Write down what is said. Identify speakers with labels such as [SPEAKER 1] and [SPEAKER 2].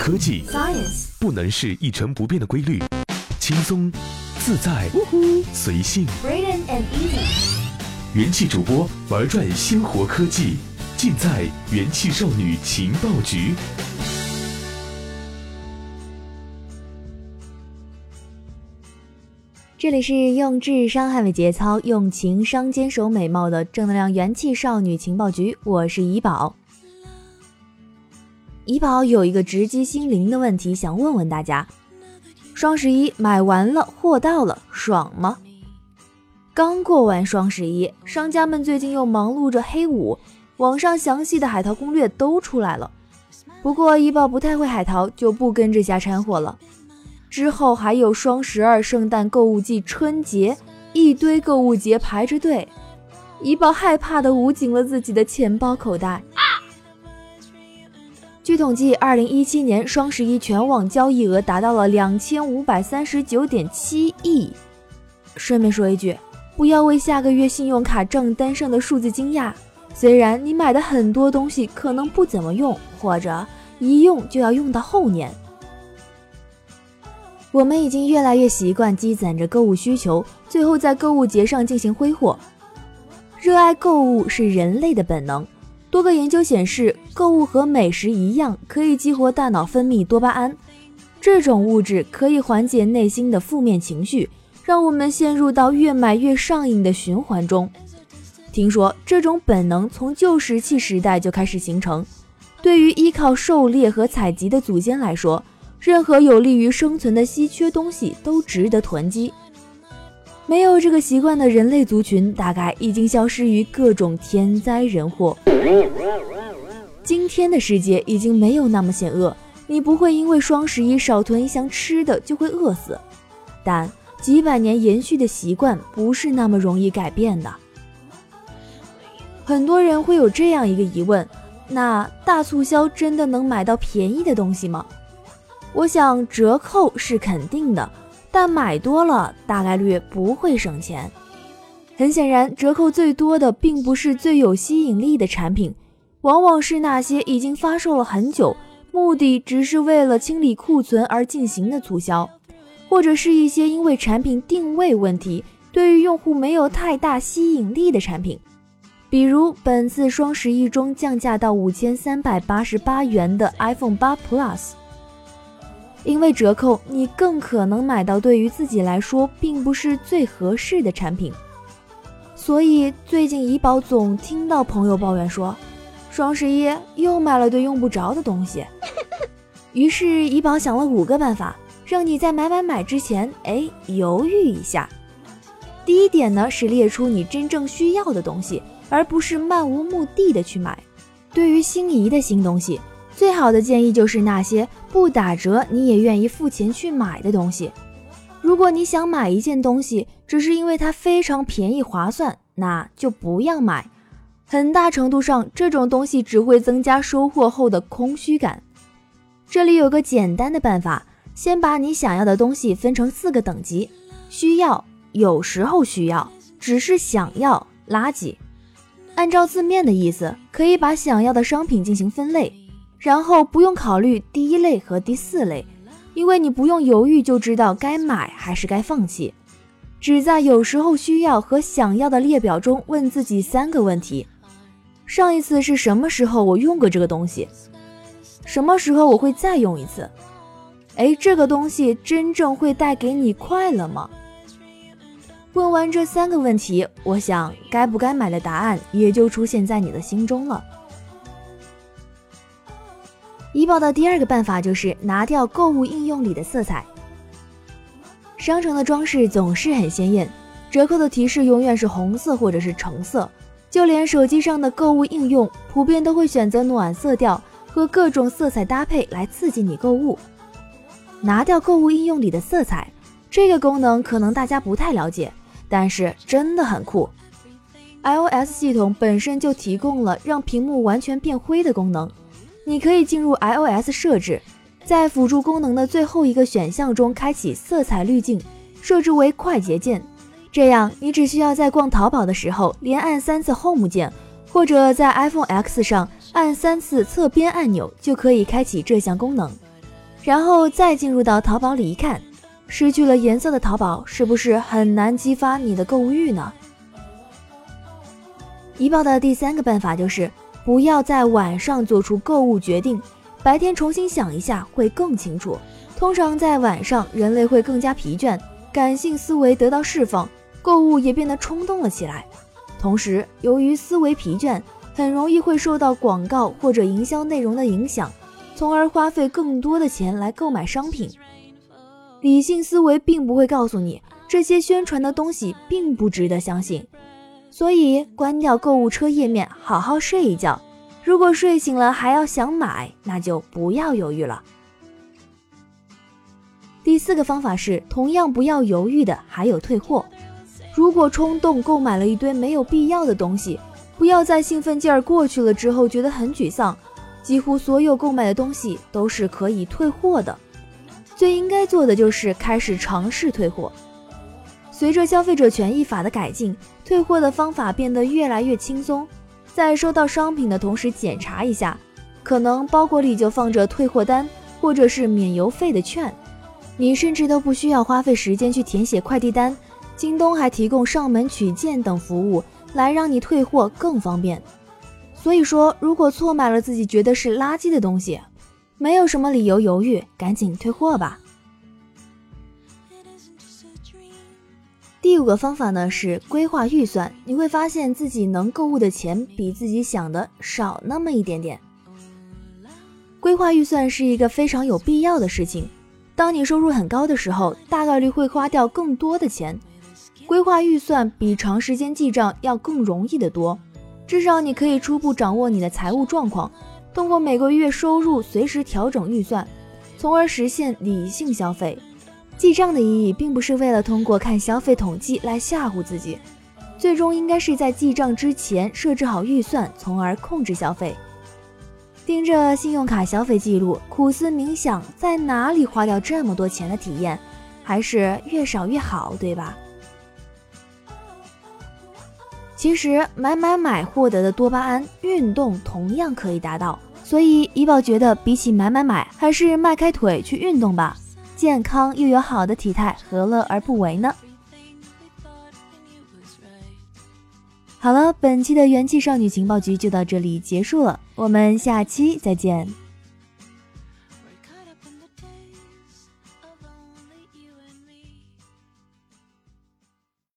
[SPEAKER 1] 科技
[SPEAKER 2] Science
[SPEAKER 1] 不能是一成不变的规律，轻松、自在、随性。
[SPEAKER 2] And Easy
[SPEAKER 1] 元气主播玩转鲜活科技，尽在元气少女情报局。
[SPEAKER 3] 这里是用智商捍卫节操，用情商坚守美貌的正能量元气少女情报局，我是怡宝。怡宝有一个直击心灵的问题想问问大家：双十一买完了，货到了，爽吗？刚过完双十一，商家们最近又忙碌着黑五，网上详细的海淘攻略都出来了。不过怡宝不太会海淘，就不跟着瞎掺和了。之后还有双十二、圣诞购物季、春节，一堆购物节排着队，怡宝害怕的捂紧了自己的钱包口袋。据统计，二零一七年双十一全网交易额达到了两千五百三十九点七亿。顺便说一句，不要为下个月信用卡账单上的数字惊讶，虽然你买的很多东西可能不怎么用，或者一用就要用到后年。我们已经越来越习惯积攒着购物需求，最后在购物节上进行挥霍。热爱购物是人类的本能。多个研究显示，购物和美食一样，可以激活大脑分泌多巴胺，这种物质可以缓解内心的负面情绪，让我们陷入到越买越上瘾的循环中。听说这种本能从旧石器时代就开始形成。对于依靠狩猎和采集的祖先来说，任何有利于生存的稀缺东西都值得囤积。没有这个习惯的人类族群，大概已经消失于各种天灾人祸。今天的世界已经没有那么险恶，你不会因为双十一少囤一箱吃的就会饿死。但几百年延续的习惯不是那么容易改变的。很多人会有这样一个疑问：那大促销真的能买到便宜的东西吗？我想折扣是肯定的，但买多了大概率不会省钱。很显然，折扣最多的并不是最有吸引力的产品，往往是那些已经发售了很久，目的只是为了清理库存而进行的促销，或者是一些因为产品定位问题，对于用户没有太大吸引力的产品。比如本次双十一中降价到五千三百八十八元的 iPhone 八 Plus。因为折扣，你更可能买到对于自己来说并不是最合适的产品。所以最近怡宝总听到朋友抱怨说，双十一又买了堆用不着的东西。于是怡宝想了五个办法，让你在买买买之前，哎，犹豫一下。第一点呢是列出你真正需要的东西，而不是漫无目的的去买。对于心仪的新东西。最好的建议就是那些不打折你也愿意付钱去买的东西。如果你想买一件东西，只是因为它非常便宜划算，那就不要买。很大程度上，这种东西只会增加收获后的空虚感。这里有个简单的办法，先把你想要的东西分成四个等级：需要、有时候需要、只是想要、垃圾。按照字面的意思，可以把想要的商品进行分类。然后不用考虑第一类和第四类，因为你不用犹豫就知道该买还是该放弃。只在有时候需要和想要的列表中问自己三个问题：上一次是什么时候我用过这个东西？什么时候我会再用一次？哎，这个东西真正会带给你快乐吗？问完这三个问题，我想该不该买的答案也就出现在你的心中了。怡宝的第二个办法就是拿掉购物应用里的色彩。商城的装饰总是很鲜艳，折扣的提示永远是红色或者是橙色，就连手机上的购物应用普遍都会选择暖色调和各种色彩搭配来刺激你购物。拿掉购物应用里的色彩，这个功能可能大家不太了解，但是真的很酷。iOS 系统本身就提供了让屏幕完全变灰的功能。你可以进入 iOS 设置，在辅助功能的最后一个选项中开启色彩滤镜，设置为快捷键。这样，你只需要在逛淘宝的时候连按三次 Home 键，或者在 iPhone X 上按三次侧边按钮，就可以开启这项功能。然后再进入到淘宝里一看，失去了颜色的淘宝是不是很难激发你的购物欲呢？怡宝的第三个办法就是不要在晚上做出购物决定，白天重新想一下会更清楚。通常在晚上，人类会更加疲倦，感性思维得到释放，购物也变得冲动了起来。同时，由于思维疲倦，很容易会受到广告或者营销内容的影响，从而花费更多的钱来购买商品。理性思维并不会告诉你这些宣传的东西并不值得相信，所以关掉购物车页面，好好睡一觉。如果睡醒了还要想买，那就不要犹豫了。第四个方法是，同样不要犹豫的还有退货。如果冲动购买了一堆没有必要的东西，不要在兴奋劲儿过去了之后觉得很沮丧。几乎所有购买的东西都是可以退货的，最应该做的就是开始尝试退货。随着消费者权益法的改进，退货的方法变得越来越轻松。在收到商品的同时检查一下，可能包裹里就放着退货单或者是免邮费的券。你甚至都不需要花费时间去填写快递单，京东还提供上门取件等服务，来让你退货更方便。所以说，如果错买了自己觉得是垃圾的东西，没有什么理由犹豫，赶紧退货吧。第五个方法呢是规划预算，你会发现自己能购物的钱比自己想的少那么一点点。规划预算是一个非常有必要的事情。当你收入很高的时候，大概率会花掉更多的钱。规划预算比长时间记账要更容易得多，至少你可以初步掌握你的财务状况，通过每个月收入随时调整预算，从而实现理性消费。记账的意义并不是为了通过看消费统计来吓唬自己，最终应该是在记账之前设置好预算，从而控制消费。盯着信用卡消费记录，苦思冥想，在哪里花掉这么多钱的体验，还是越少越好，对吧？其实买买买获得的多巴胺，运动同样可以达到。所以怡宝觉得，比起买买买，还是迈开腿去运动吧，健康又有好的体态，何乐而不为呢？好了，本期的元气少女情报局就到这里结束了，我们下期再见。